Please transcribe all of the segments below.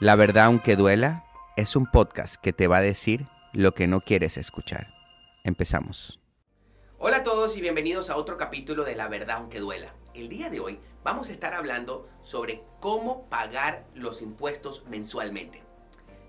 La verdad, aunque duela, es un podcast que te va a decir lo que no quieres escuchar. Empezamos. Hola a todos y bienvenidos a otro capítulo de La verdad, aunque duela. El día de hoy vamos a estar hablando sobre cómo pagar los impuestos mensualmente.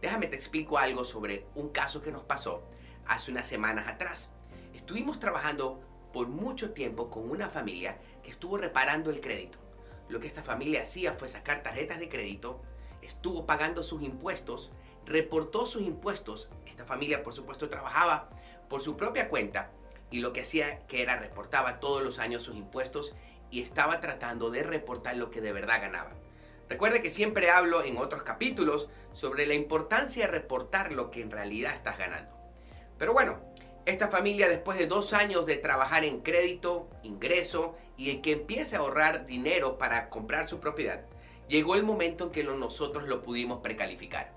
Déjame te explico algo sobre un caso que nos pasó hace unas semanas atrás. Estuvimos trabajando por mucho tiempo con una familia que estuvo reparando el crédito. Lo que esta familia hacía fue sacar tarjetas de crédito, estuvo pagando sus impuestos, reportó sus impuestos. Esta familia, por supuesto, trabajaba por su propia cuenta y lo que hacía que era reportaba todos los años sus impuestos y estaba tratando de reportar lo que de verdad ganaba. Recuerde que siempre hablo en otros capítulos sobre la importancia de reportar lo que en realidad estás ganando. Pero bueno, esta familia después de dos años de trabajar en crédito, ingreso y en que empiece a ahorrar dinero para comprar su propiedad, llegó el momento en que nosotros lo pudimos precalificar.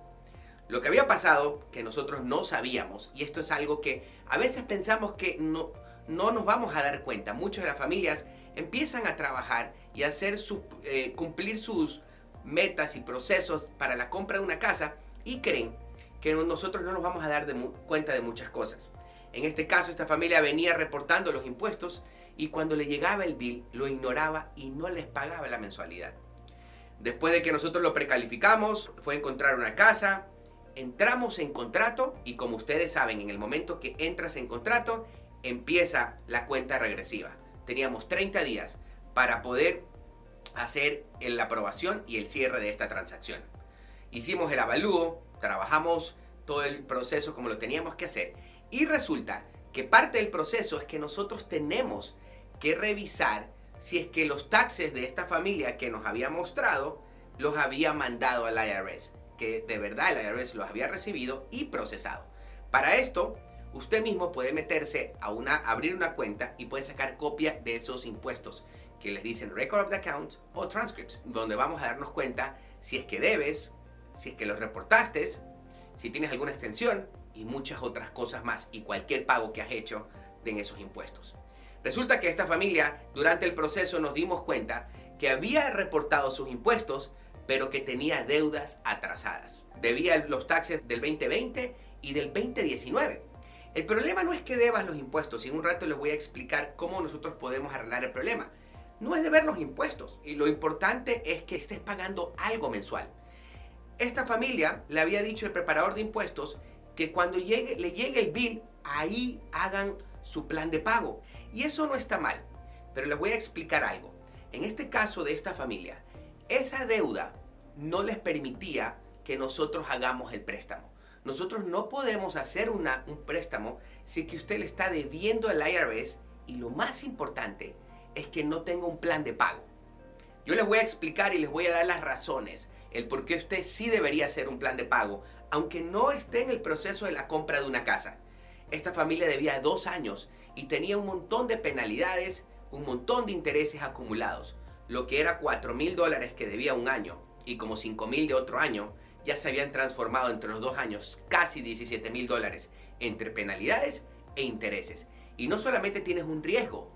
Lo que había pasado, que nosotros no sabíamos, y esto es algo que a veces pensamos que no, no nos vamos a dar cuenta. Muchas de las familias empiezan a trabajar y a hacer eh, cumplir sus metas y procesos para la compra de una casa y creen que nosotros no nos vamos a dar cuenta de muchas cosas. En este caso, esta familia venía reportando los impuestos y cuando le llegaba el bill lo ignoraba y no les pagaba la mensualidad. Después de que nosotros lo precalificamos, fue encontrar una casa, entramos en contrato y como ustedes saben, en el momento que entras en contrato, empieza la cuenta regresiva. Teníamos 30 días para poder hacer la aprobación y el cierre de esta transacción. Hicimos el avalúo, trabajamos todo el proceso como lo teníamos que hacer y resulta que parte del proceso es que nosotros tenemos que revisar si es que los taxes de esta familia que nos había mostrado los había mandado al IRS, que de verdad el IRS los había recibido y procesado. Para esto, usted mismo puede meterse a una, abrir una cuenta y puede sacar copia de esos impuestos que les dicen Record of the Account o Transcripts, donde vamos a darnos cuenta si es que debes, si es que los reportaste, si tienes alguna extensión y muchas otras cosas más y cualquier pago que has hecho en esos impuestos. Resulta que esta familia durante el proceso nos dimos cuenta que había reportado sus impuestos, pero que tenía deudas atrasadas. Debía los taxes del 2020 y del 2019. El problema no es que debas los impuestos, y en un rato les voy a explicar cómo nosotros podemos arreglar el problema. No es deber los impuestos, y lo importante es que estés pagando algo mensual. Esta familia le había dicho el preparador de impuestos que cuando llegue, le llegue el bill, ahí hagan su plan de pago. Y eso no está mal, pero les voy a explicar algo. En este caso de esta familia, esa deuda no les permitía que nosotros hagamos el préstamo. Nosotros no podemos hacer un préstamo si usted le está debiendo al IRS y lo más importante es que no tenga un plan de pago. Yo les voy a explicar y les voy a dar las razones, el por qué usted sí debería hacer un plan de pago aunque no esté en el proceso de la compra de una casa. Esta familia debía dos años y tenía un montón de penalidades, un montón de intereses acumulados. Lo que era 4 mil dólares que debía un año y como 5 mil de otro año, ya se habían transformado entre los dos años casi 17 mil dólares entre penalidades e intereses. Y no solamente tienes un riesgo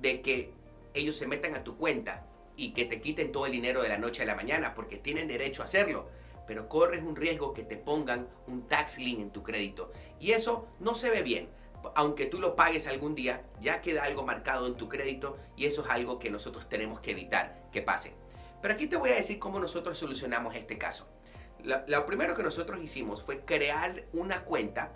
de que ellos se metan a tu cuenta y que te quiten todo el dinero de la noche a la mañana, porque tienen derecho a hacerlo, pero corres un riesgo que te pongan un tax lien en tu crédito. Y eso no se ve bien. Aunque tú lo pagues algún día, ya queda algo marcado en tu crédito y eso es algo que nosotros tenemos que evitar que pase. Pero aquí te voy a decir cómo nosotros solucionamos este caso. Lo, primero que nosotros hicimos fue crear una cuenta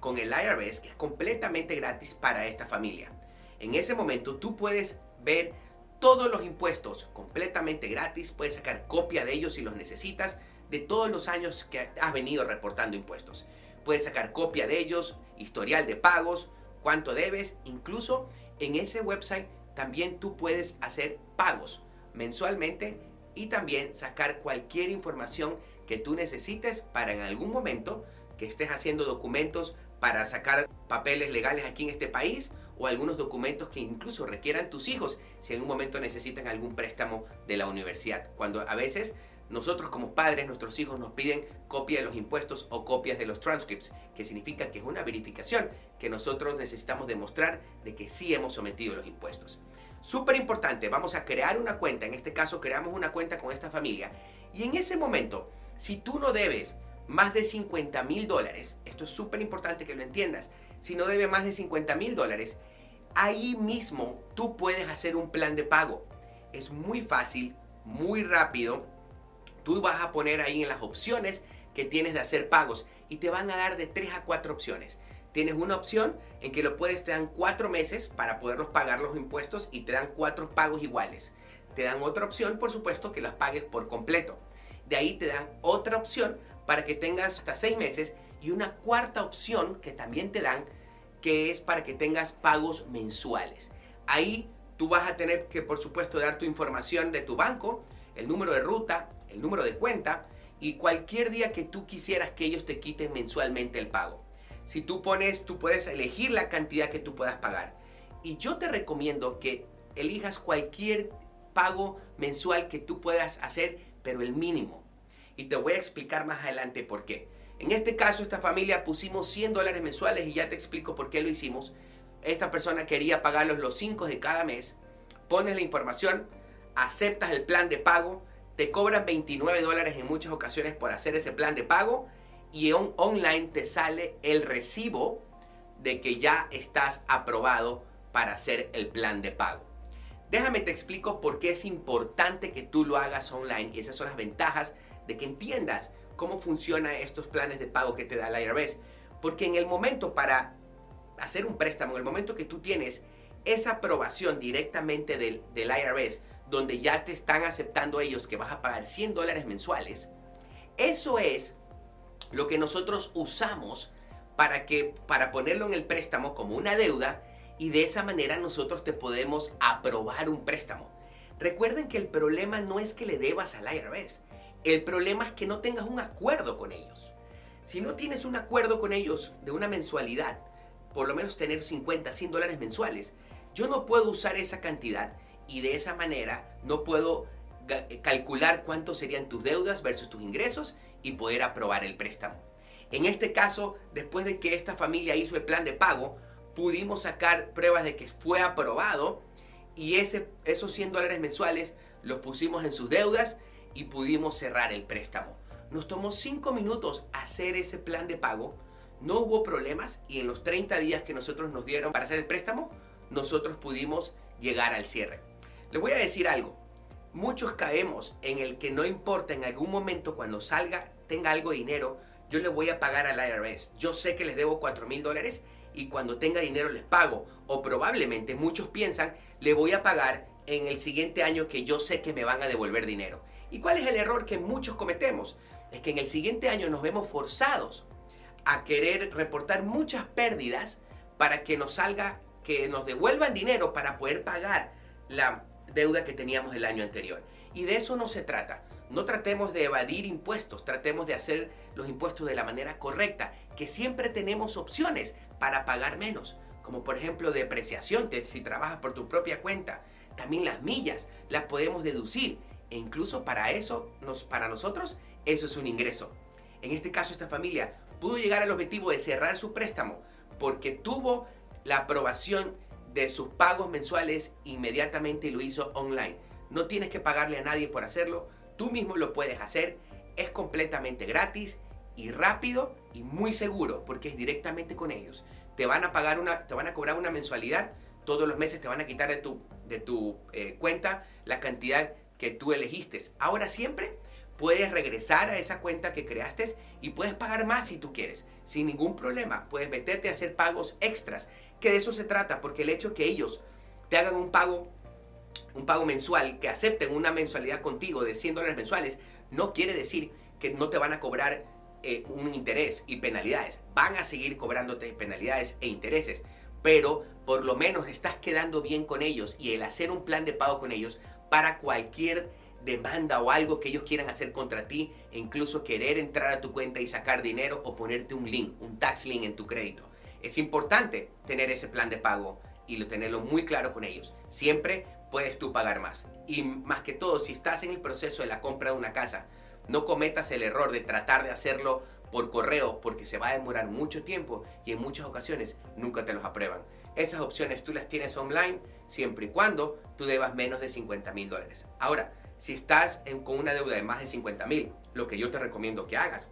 con el IRS que es completamente gratis para esta familia. En ese momento tú puedes ver todos los impuestos completamente gratis, puedes sacar copia de ellos si los necesitas, de todos los años que has venido reportando impuestos. Puedes sacar copia de ellos, historial de pagos, cuánto debes, incluso en ese website también tú puedes hacer pagos mensualmente y también sacar cualquier información que tú necesites para en algún momento que estés haciendo documentos para sacar papeles legales aquí en este país o algunos documentos que incluso requieran tus hijos si en un momento necesitan algún préstamo de la universidad. Cuando a veces nosotros como padres, nuestros hijos nos piden copia de los impuestos o copias de los transcripts, que significa que es una verificación que nosotros necesitamos demostrar de que sí hemos sometido los impuestos. Súper importante, vamos a crear una cuenta, en este caso creamos una cuenta con esta familia y en ese momento Si tú no debes más de 50 mil dólares, esto es súper importante que lo entiendas, si no debes más de 50 mil dólares, ahí mismo tú puedes hacer un plan de pago. Es muy fácil, muy rápido. Tú vas a poner ahí en las opciones que tienes de hacer pagos y te van a dar de 3 a 4 opciones. Tienes una opción en que lo puedes, te dan 4 meses para poderlos pagar los impuestos y te dan 4 pagos iguales. Te dan otra opción, por supuesto, que las pagues por completo. De ahí te dan otra opción para que tengas hasta 6 meses y una cuarta opción que también te dan que es para que tengas pagos mensuales. Ahí tú vas a tener que, por supuesto, dar tu información de tu banco, el número de ruta, el número de cuenta y cualquier día que tú quisieras que ellos te quiten mensualmente el pago. Si tú pones, tú puedes elegir la cantidad que tú puedas pagar. Y yo te recomiendo que elijas cualquier pago mensual que tú puedas hacer, pero el mínimo. Y te voy a explicar más adelante por qué. En este caso, esta familia pusimos 100 dólares mensuales y ya te explico por qué lo hicimos. Esta persona quería pagarlos los 5 de cada mes. Pones la información, aceptas el plan de pago, te cobran 29 dólares en muchas ocasiones por hacer ese plan de pago y online te sale el recibo de que ya estás aprobado para hacer el plan de pago. Déjame te explico por qué es importante que tú lo hagas online y esas son las ventajas de que entiendas cómo funcionan estos planes de pago que te da el IRS. Porque en el momento para hacer un préstamo, en el momento que tú tienes esa aprobación directamente del, del IRS, donde ya te están aceptando ellos que vas a pagar 100 dólares mensuales, eso es lo que nosotros usamos para, que, para ponerlo en el préstamo como una deuda y de esa manera nosotros te podemos aprobar un préstamo. Recuerden que el problema no es que le debas al IRS, el problema es que no tengas un acuerdo con ellos. Si no tienes un acuerdo con ellos de una mensualidad, por lo menos tener 50, 100 dólares mensuales, yo no puedo usar esa cantidad y de esa manera no puedo eh, calcular cuánto serían tus deudas versus tus ingresos y poder aprobar el préstamo. En este caso, después de que esta familia hizo el plan de pago, pudimos sacar pruebas de que fue aprobado y ese, esos 100 dólares mensuales los pusimos en sus deudas y pudimos cerrar el préstamo. Nos tomó 5 minutos hacer ese plan de pago, no hubo problemas y en los 30 días que nosotros nos dieron para hacer el préstamo, nosotros pudimos llegar al cierre. Les voy a decir algo, muchos caemos en el que no importa en algún momento cuando salga, tenga algo de dinero, yo le voy a pagar al IRS. Yo sé que les debo 4 mil dólares y cuando tenga dinero les pago. O probablemente muchos piensan, le voy a pagar en el siguiente año que yo sé que me van a devolver dinero. ¿Y cuál es el error que muchos cometemos? Es que en el siguiente año nos vemos forzados a querer reportar muchas pérdidas para que nos salga, que nos devuelvan dinero para poder pagar la deuda que teníamos el año anterior. Y de eso no se trata. No tratemos de evadir impuestos, tratemos de hacer los impuestos de la manera correcta, que siempre tenemos opciones para pagar menos, como por ejemplo depreciación, si trabajas por tu propia cuenta. También las millas las podemos deducir e incluso para eso, nos, para nosotros, eso es un ingreso. En este caso, esta familia pudo llegar al objetivo de cerrar su préstamo porque tuvo la aprobación de sus pagos mensuales inmediatamente y lo hizo online. No tienes que pagarle a nadie por hacerlo, tú mismo lo puedes hacer, es completamente gratis y rápido y muy seguro porque es directamente con ellos. Te van a pagar una, te van a cobrar una mensualidad, todos los meses te van a quitar de tu, de tu eh, cuenta la cantidad que tú elegiste. Ahora siempre puedes regresar a esa cuenta que creaste y puedes pagar más si tú quieres, sin ningún problema. Puedes meterte a hacer pagos extras, que de eso se trata, porque el hecho que ellos te hagan un pago, un pago mensual, que acepten una mensualidad contigo de 100 dólares mensuales, no quiere decir que no te van a cobrar eh, un interés y penalidades. Van a seguir cobrándote penalidades e intereses, pero por lo menos estás quedando bien con ellos y el hacer un plan de pago con ellos para cualquier demanda o algo que ellos quieran hacer contra ti e incluso querer entrar a tu cuenta y sacar dinero o ponerte un link, un tax link en tu crédito. Es importante tener ese plan de pago y tenerlo muy claro con ellos. Siempre puedes tú pagar más. Y más que todo, si estás en el proceso de la compra de una casa, no cometas el error de tratar de hacerlo por correo porque se va a demorar mucho tiempo y en muchas ocasiones nunca te los aprueban. Esas opciones tú las tienes online siempre y cuando tú debas menos de 50 mil dólares. Ahora, Si estás con una deuda de más de 50 mil, lo que yo te recomiendo que hagas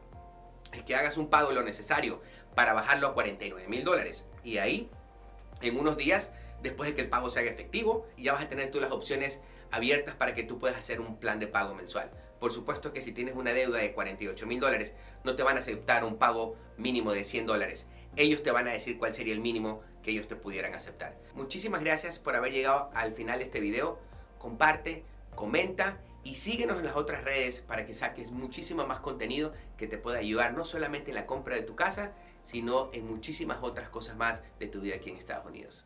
es que hagas un pago lo necesario para bajarlo a 49 mil dólares. Y ahí, en unos días, después de que el pago se haga efectivo, ya vas a tener tú las opciones abiertas para que tú puedas hacer un plan de pago mensual. Por supuesto que si tienes una deuda de 48 mil dólares, no te van a aceptar un pago mínimo de 100 dólares. Ellos te van a decir cuál sería el mínimo que ellos te pudieran aceptar. Muchísimas gracias por haber llegado al final de este video. Comparte, comenta y síguenos en las otras redes para que saques muchísimo más contenido que te pueda ayudar no solamente en la compra de tu casa, sino en muchísimas otras cosas más de tu vida aquí en Estados Unidos.